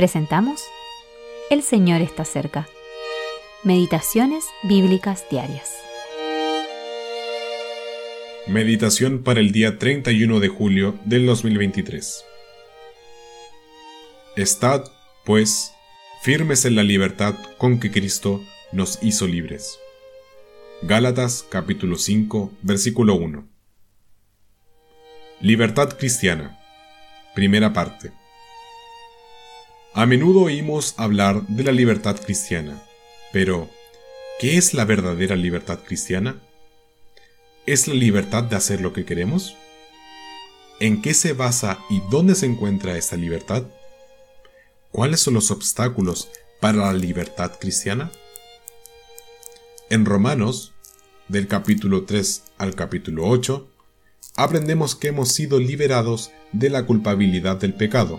presentamos El Señor está cerca. Meditaciones Bíblicas Diarias. Meditación para el día 31 de julio del 2023. Estad, pues, firmes en la libertad con que Cristo nos hizo libres. Gálatas capítulo 5, versículo 1. Libertad cristiana. Primera parte. A menudo oímos hablar de la libertad cristiana, pero ¿qué es la verdadera libertad cristiana? ¿Es la libertad de hacer lo que queremos? ¿En qué se basa y dónde se encuentra esta libertad? ¿Cuáles son los obstáculos para la libertad cristiana? En Romanos, del capítulo 3 al capítulo 8, aprendemos que hemos sido liberados de la culpabilidad del pecado,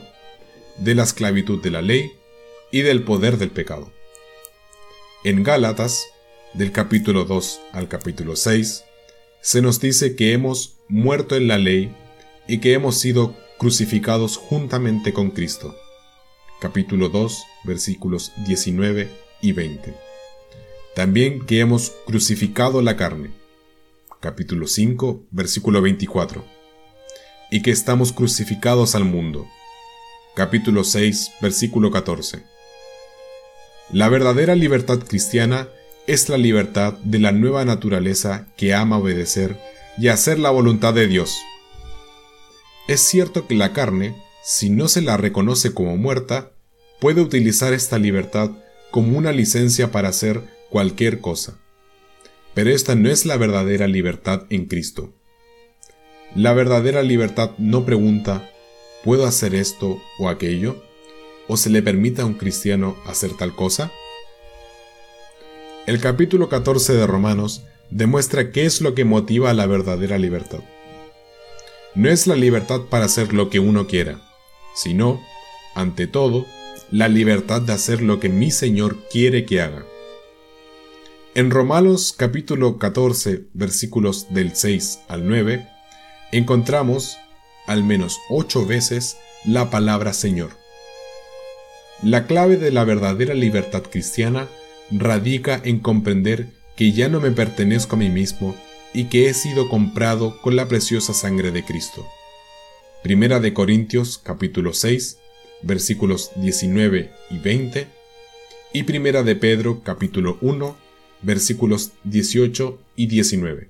de la esclavitud de la ley y del poder del pecado. En Gálatas, del capítulo 2 al capítulo 6, se nos dice que hemos muerto en la ley y que hemos sido crucificados juntamente con Cristo. Capítulo 2, versículos 19 y 20. También que hemos crucificado la carne. Capítulo 5, versículo 24. Y que estamos crucificados al mundo. Capítulo 6, versículo 14. La verdadera libertad cristiana es la libertad de la nueva naturaleza que ama obedecer y hacer la voluntad de Dios. Es cierto que la carne, si no se la reconoce como muerta, puede utilizar esta libertad como una licencia para hacer cualquier cosa. Pero esta no es la verdadera libertad en Cristo. La verdadera libertad no pregunta, ¿puedo hacer esto o aquello? ¿O se le permite a un cristiano hacer tal cosa? El capítulo 14 de Romanos demuestra qué es lo que motiva a la verdadera libertad. No es la libertad para hacer lo que uno quiera, sino, ante todo, la libertad de hacer lo que mi Señor quiere que haga. En Romanos capítulo 14 versículos del 6 al 9 encontramos al menos ocho veces la palabra Señor. La clave de la verdadera libertad cristiana radica en comprender que ya no me pertenezco a mí mismo y que he sido comprado con la preciosa sangre de Cristo. Primera de Corintios capítulo 6 versículos 19 y 20 y Primera de Pedro capítulo 1 versículos 18 y 19.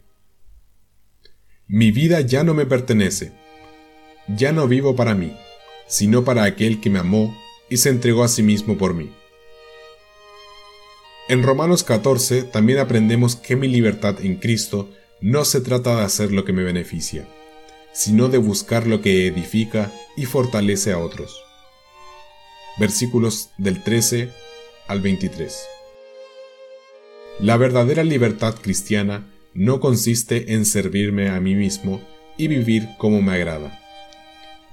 Mi vida ya no me pertenece, ya no vivo para mí, sino para aquel que me amó y se entregó a sí mismo por mí. En Romanos 14 también aprendemos que mi libertad en Cristo no se trata de hacer lo que me beneficia, sino de buscar lo que edifica y fortalece a otros. Versículos del 13 al 23. La verdadera libertad cristiana no consiste en servirme a mí mismo y vivir como me agrada.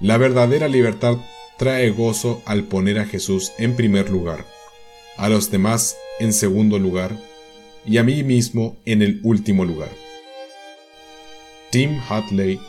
La verdadera libertad trae gozo al poner a Jesús en primer lugar, a los demás en segundo lugar y a mí mismo en el último lugar. Tim Hatley